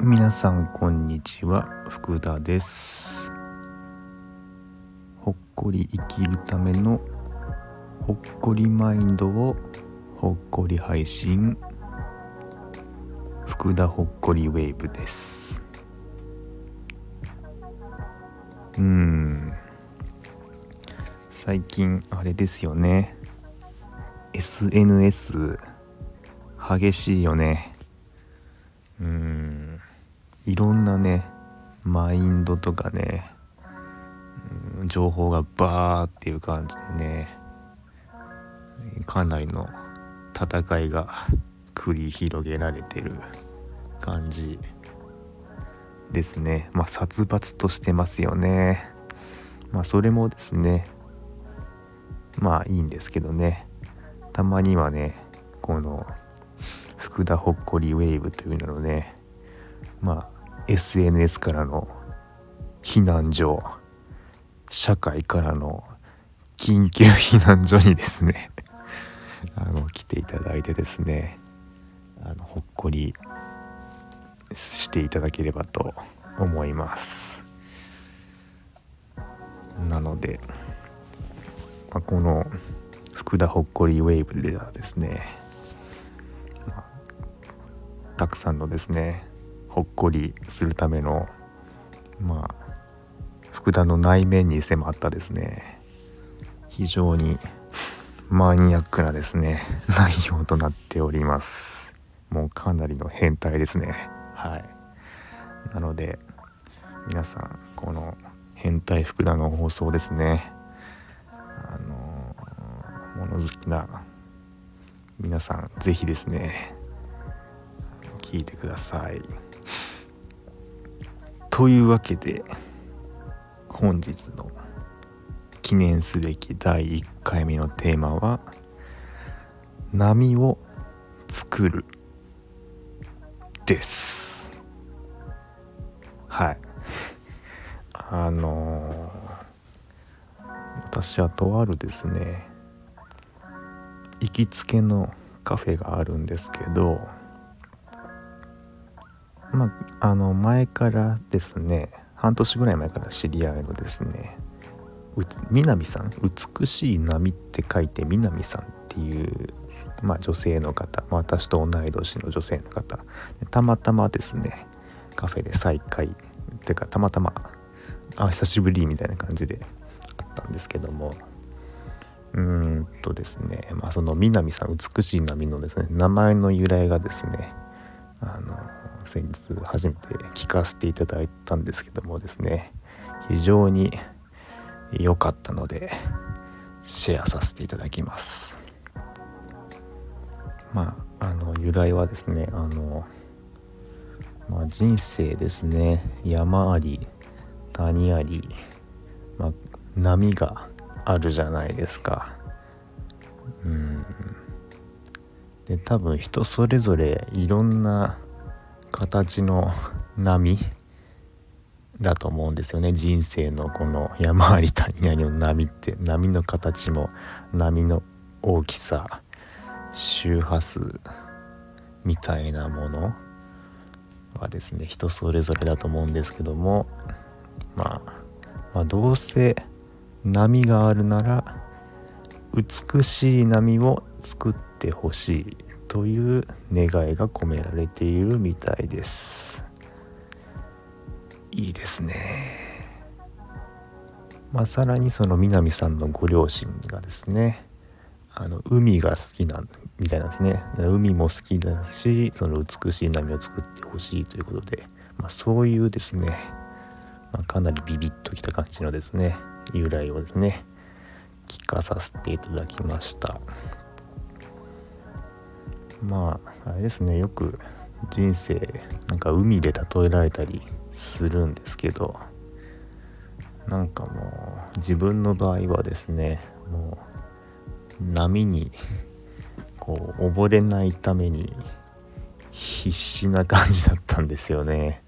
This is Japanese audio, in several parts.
皆さんこんにちは福田です。ほっこり生きるためのほっこりマインドをほっこり配信。福田ほっこりウェーブです。うん。最近あれですよね。SNS 激しいよね。うん。いろんなねマインドとかね、情報がバーっていう感じでねかなりの戦いが繰り広げられてる感じですね。まあ殺伐としてますよね。まあそれもですねまあいいんですけどね。たまにはねこの福田ほっこりウェーブというのをねまあ SNS からの避難所社会からの緊急避難所にですね あの来ていただいてですねあのほっこりしていただければと思います。なので、まあ、この福田ほっこりウェーブではですね、たくさんのですねほっこりするためのまあ福田の内面に迫ったですね非常にマニアックなですね 内容となっております。もうかなりの変態ですね。はい。なので皆さんこの変態福田の放送ですね好きな皆さん是非ですね聞いてください。というわけで本日の記念すべき第1回目のテーマは「波を作る」ですはいあのー、私はとあるですね行きつけのカフェがあるんですけどまあ、の前からですね半年ぐらい前から知り合いのですね南さん美しい波って書いて南さんっていう、まあ、女性の方、私と同い年の女性の方たまたまですねカフェで再会っていうかたまたまあ久しぶりみたいな感じであったんですけどもうんとですね、まあ、その南さん美しい波のですね名前の由来がですねあの先日初めて聞かせていただいたんですけどもですね非常に良かったのでシェアさせていただきます。まああの由来はですねあの、まあ、人生ですね山あり谷あり、まあ、波があるじゃないですか。うん。で多分人それぞれいろんな形の波 だと思うんですよね。人生のこの山あり谷ありの波って。波の形も波の大きさ周波数みたいなものはですね人それぞれだと思うんですけども、まあ、まあどうせ波があるなら美しい波を作ってほしいという願いが込められているみたいです。いいですね。まあさらにその南さんのご両親がですねあの海が好きなみたいなんですね。海も好きだしその美しい波を作ってほしいということで、まあ、そういうですね、まあ、かなりビビッときた感じのですね由来をですね聞かさせていただきました。まああれですねよく人生なんか海で例えられたりするんですけどなんかもう自分の場合はですねもう波にこう溺れないために必死な感じだったんですよね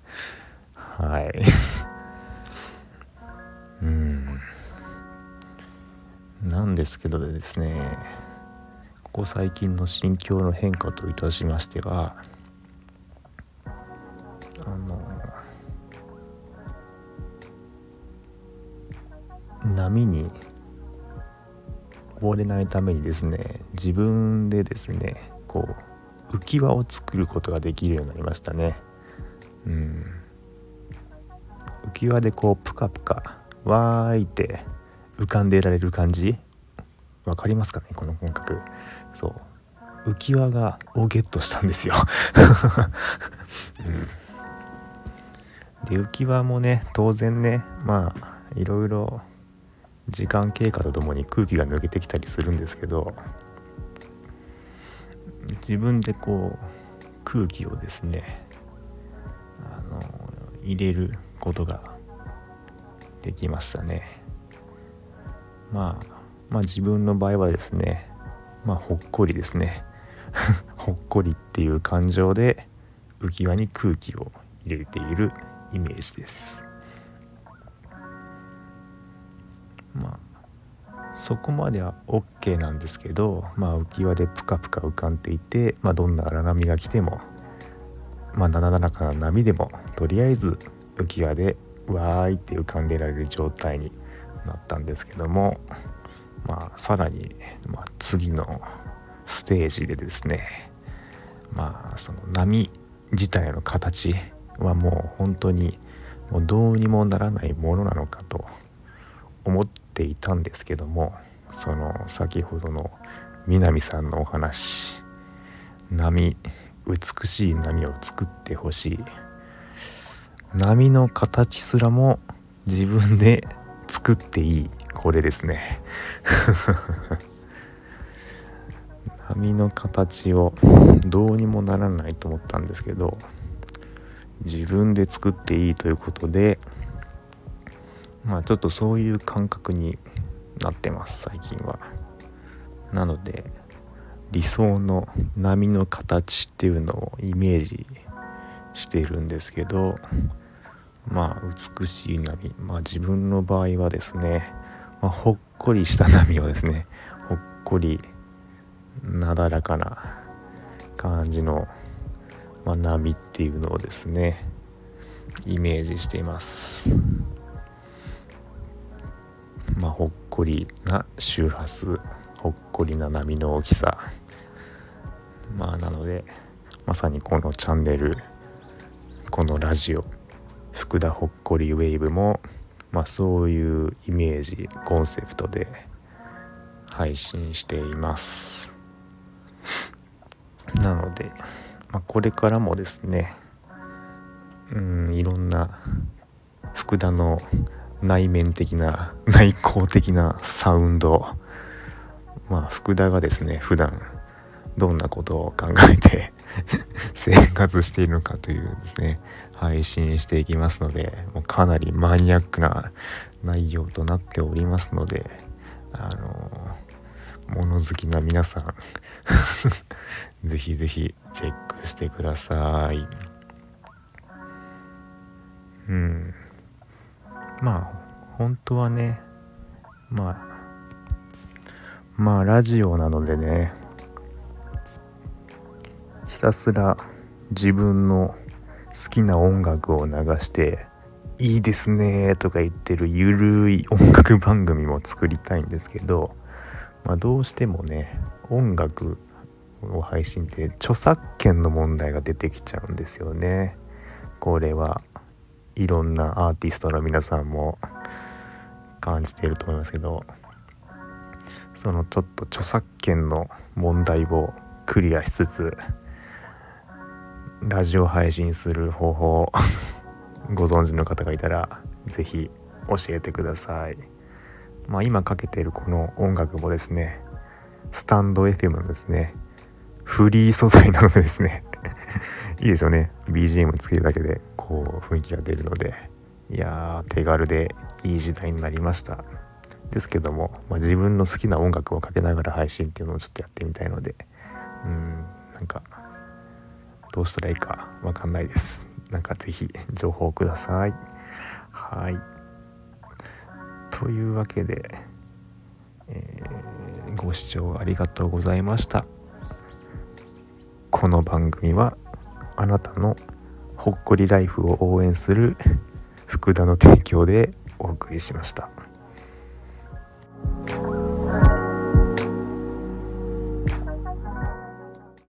はいなんですけどですねここ最近の心境の変化といたしましてはあの波に溺れないためにですね自分でですねこう浮き輪を作ることができるようになりましたね。うん。浮き輪でこうプカプカわーいって浮かんでいられる感じ？わかりますかね？この感覚そう。浮き輪がをゲットしたんですよ、うん、で浮き輪もね当然ねまあいろいろ時間経過とともに空気が抜けてきたりするんですけど自分でこう空気をですねあの入れることができましたね。まあまあ自分の場合はですねまあほっこりですね。ほっこりっていう感情で浮き輪に空気を入れているイメージです。まあそこまでは OK なんですけど、まあ、浮き輪でプカプカ浮かんでいて、まあ、どんな荒波が来ても、まあ、なだらかな波でもとりあえず浮き輪でわーいって浮かんでられる状態になったんですけどもまあさらに、まあ、次のステージでですねまあその波自体の形はもう本当にもうどうにもならないものなのかと思っていたんですけどもその先ほどの南さんのお話波美しい波を作ってほしい。波の形すらも自分で作っていいこれですね 波の形をどうにもならないと思ったんですけど自分で作っていいということでまあちょっとそういう感覚になってます最近は。なので理想の波の形っていうのをイメージしているんですけどまあ美しい波。まあ自分の場合はですね、まあ、ほっこりした波をですねほっこりなだらかな感じの、まあ、波っていうのをですねイメージしています。まあほっこりな周波数ほっこりな波の大きさ。まあなのでまさにこのチャンネルこのラジオ福田ほっこりウェーブも、まあ、そういうイメージコンセプトで配信しています。なので、まあ、これからもですねうんいろんな福田の内面的な内向的なサウンドまあ福田がですね普段どんなことを考えて 生活しているのかというですね。配信していきますのでもうかなりマニアックな内容となっておりますのであの物好きな皆さん ぜひぜひチェックしてください。うん。まあ本当はねまあまあラジオなのでねひたすら自分の好きな音楽を流して「いいですね」とか言ってるゆるい音楽番組も作りたいんですけど、まあ、どうしてもね音楽を配信って著作権の問題が出てきちゃうんですよね。これはいろんなアーティストの皆さんも感じていると思いますけどそのちょっと著作権の問題をクリアしつつラジオ配信する方法 ご存知の方がいたら是非教えてください。まあ今かけているこの音楽もですねスタンド FM のですねフリー素材なのでですね。いいですよね。BGM つけるだけでこう雰囲気が出るので。いやー手軽でいい時代になりました。ですけども、まあ、自分の好きな音楽をかけながら配信っていうのをちょっとやってみたいので。うんなんかどうしたらいいかわかんないです。なんか是非情報ください。はい。というわけで、えー、ご視聴ありがとうございましたこの番組はあなたのほっこりライフを応援する福田の提供でお送りしました。